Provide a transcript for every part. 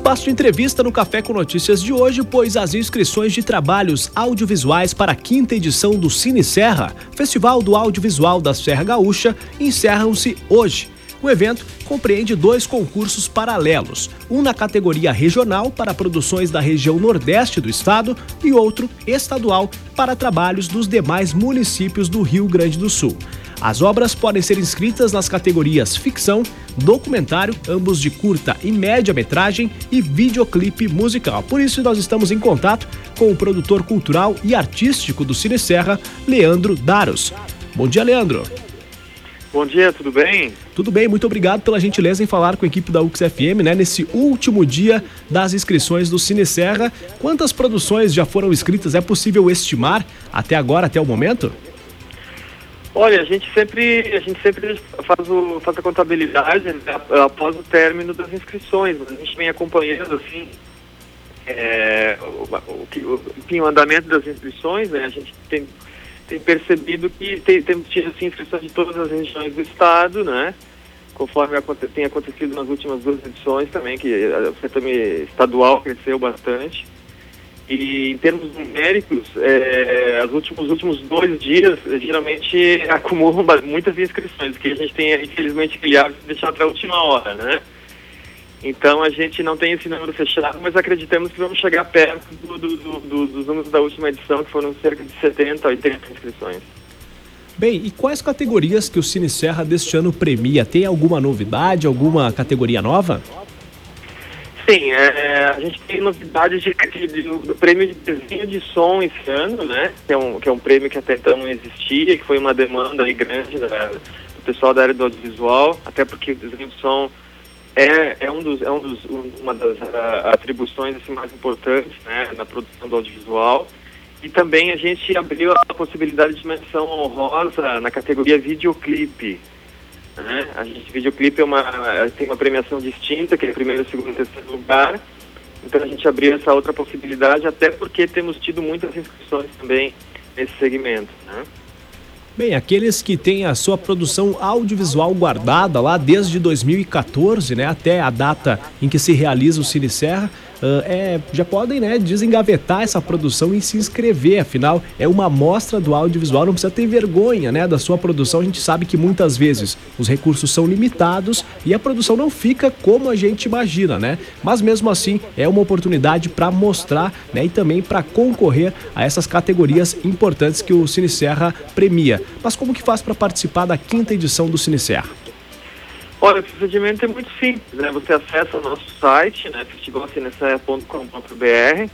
espaço de entrevista no Café com Notícias de hoje, pois as inscrições de trabalhos audiovisuais para a quinta edição do Cine Serra, Festival do Audiovisual da Serra Gaúcha, encerram-se hoje. O evento compreende dois concursos paralelos, um na categoria regional para produções da região nordeste do estado e outro estadual para trabalhos dos demais municípios do Rio Grande do Sul. As obras podem ser inscritas nas categorias ficção, documentário, ambos de curta e média metragem e videoclipe musical. Por isso nós estamos em contato com o produtor cultural e artístico do Cine Serra, Leandro Daros. Bom dia, Leandro. Bom dia, tudo bem? Tudo bem, muito obrigado pela gentileza em falar com a equipe da UXFM, né? Nesse último dia das inscrições do Cine Serra. Quantas produções já foram inscritas? É possível estimar até agora, até o momento? Olha, a gente sempre, a gente sempre faz, o, faz a contabilidade né, após o término das inscrições. A gente vem acompanhando assim é, o, o, o, andamento das inscrições, né? A gente tem tem percebido que tem, temos tido assim, inscrições de todas as regiões do estado, né? Conforme tem acontecido nas últimas duas edições também, que o certame estadual cresceu bastante. E em termos numéricos, é, os, últimos, os últimos dois dias geralmente acumulam muitas inscrições, que a gente tem, infelizmente, hábito de deixar para a última hora, né? Então a gente não tem esse número fechado, mas acreditamos que vamos chegar perto do, do, do, dos números da última edição, que foram cerca de 70, 80 inscrições. Bem, e quais categorias que o Cine Serra deste ano premia? Tem alguma novidade, alguma categoria nova? Sim, é, a gente tem novidades de, de, do prêmio de desenho de som esse ano, né? Que é um, que é um prêmio que até então não existia, que foi uma demanda aí grande da, do pessoal da área do audiovisual, até porque o desenho de som é, é, um dos, é um dos, uma das uh, atribuições assim, mais importantes né, na produção do audiovisual. E também a gente abriu a possibilidade de menção honrosa na categoria videoclipe. Né? A gente, videoclipe é uma, tem uma premiação distinta, que é primeiro, segundo e terceiro lugar. Então a gente abriu essa outra possibilidade, até porque temos tido muitas inscrições também nesse segmento. Né? Bem, aqueles que têm a sua produção audiovisual guardada lá desde 2014, né, até a data em que se realiza o Cine Serra, é, já podem né, desengavetar essa produção e se inscrever. Afinal, é uma amostra do audiovisual, não precisa ter vergonha né, da sua produção. A gente sabe que muitas vezes os recursos são limitados e a produção não fica como a gente imagina, né? Mas mesmo assim, é uma oportunidade para mostrar né, e também para concorrer a essas categorias importantes que o Cine Serra premia. Mas como que faz para participar da quinta edição do Cine Serra? Olha, o procedimento é muito simples, né? Você acessa o nosso site, né, festivalcinesaia.com.br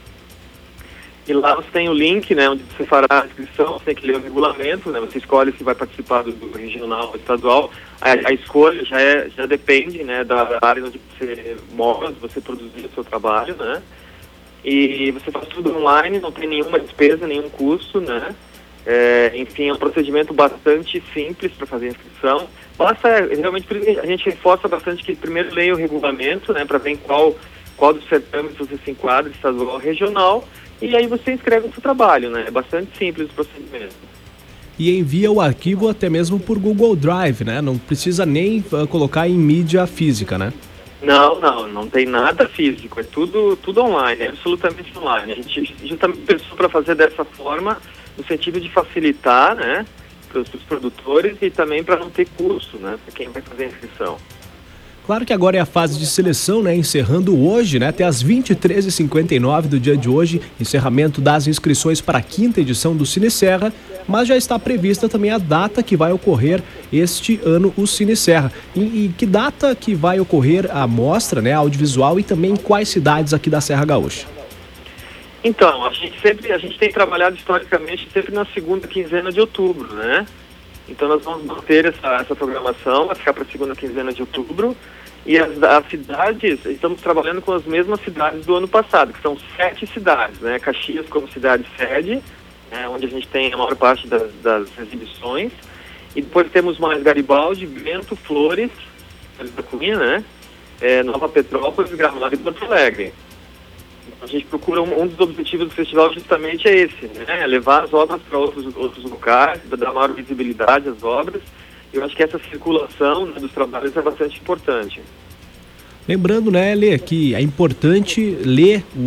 e lá você tem o link, né, onde você fará a inscrição, você tem que ler o regulamento, né, você escolhe se vai participar do, do regional ou estadual, a, a, escolha já, é, já depende, né, da área onde você mora, onde você produzir o seu trabalho, né, e você faz tudo online, não tem nenhuma despesa, nenhum custo, né, é, enfim, é um procedimento bastante simples para fazer a inscrição. Basta, realmente, a gente reforça bastante que primeiro leia o regulamento, né, para ver qual, qual dos certames você se enquadra, estadual ou regional, e aí você inscreve o seu trabalho, né? É bastante simples o procedimento. E envia o arquivo até mesmo por Google Drive, né? Não precisa nem uh, colocar em mídia física, né? Não, não, não tem nada físico, é tudo, tudo online, é absolutamente online. A gente justamente pensou para fazer dessa forma no sentido de facilitar, né, para os produtores e também para não ter custo, né, para quem vai fazer a inscrição. Claro que agora é a fase de seleção, né? Encerrando hoje, né? Até as 23h59 do dia de hoje, encerramento das inscrições para a quinta edição do Cine Serra, mas já está prevista também a data que vai ocorrer este ano o Cine Serra. E, e que data que vai ocorrer a mostra, né? Audiovisual e também quais cidades aqui da Serra Gaúcha? Então, a gente sempre, a gente tem trabalhado historicamente sempre na segunda quinzena de outubro, né? Então nós vamos manter essa, essa programação, vai ficar para a segunda quinzena de outubro. E as, as, cidades, estamos trabalhando com as mesmas cidades do ano passado, que são sete cidades, né? Caxias como cidade sede, né? onde a gente tem a maior parte das, das exibições. E depois temos mais Garibaldi, Bento, Flores, da Cunha, né? É, Nova Petrópolis, Gramado e Porto Alegre. A gente procura um, um, dos objetivos do festival justamente é esse, né? Levar as obras para outros, outros locais, dar maior visibilidade às obras. Eu acho que essa circulação né, dos trabalhos é bastante importante. Lembrando, né, Lê, que é importante ler o,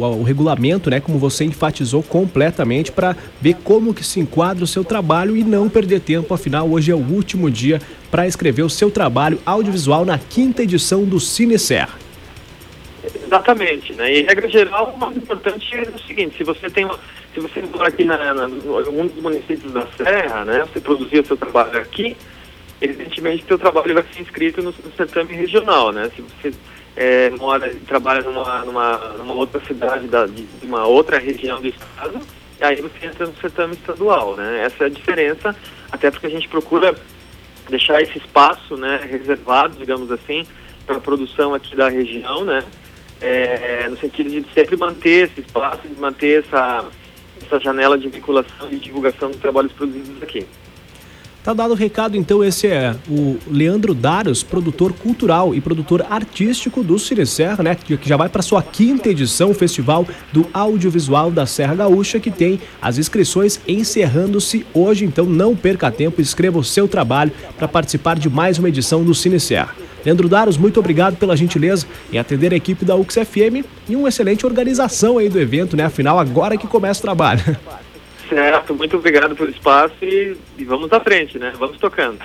o, o regulamento, né, como você enfatizou completamente, para ver como que se enquadra o seu trabalho e não perder tempo. Afinal, hoje é o último dia para escrever o seu trabalho audiovisual na quinta edição do Cine Serra. Exatamente, né? E regra geral, o mais importante é o seguinte: se você tem, se você mora aqui na, na, um dos municípios da Serra, né, você produzir o seu trabalho aqui evidentemente seu trabalho vai ser inscrito no, no certame regional, né? Se você é, mora e trabalha numa, numa, numa, outra cidade da, de, de uma outra região do estado, aí você entra no certame estadual, né? Essa é a diferença, até porque a gente procura deixar esse espaço, né, reservado, digamos assim, para a produção aqui da região, né? É, no sentido de sempre manter esse espaço, de manter essa, essa janela de vinculação e divulgação dos trabalhos produzidos aqui. Tá dado o recado, então, esse é o Leandro Daros, produtor cultural e produtor artístico do Cine Serra, né? Que já vai para sua quinta edição, o Festival do Audiovisual da Serra Gaúcha, que tem as inscrições encerrando-se hoje. Então, não perca tempo, escreva o seu trabalho para participar de mais uma edição do Cine Serra. Leandro Daros, muito obrigado pela gentileza em atender a equipe da UXFM e uma excelente organização aí do evento, né? Afinal, agora que começa o trabalho. Certo, muito obrigado pelo espaço e, e vamos à frente, né? Vamos tocando.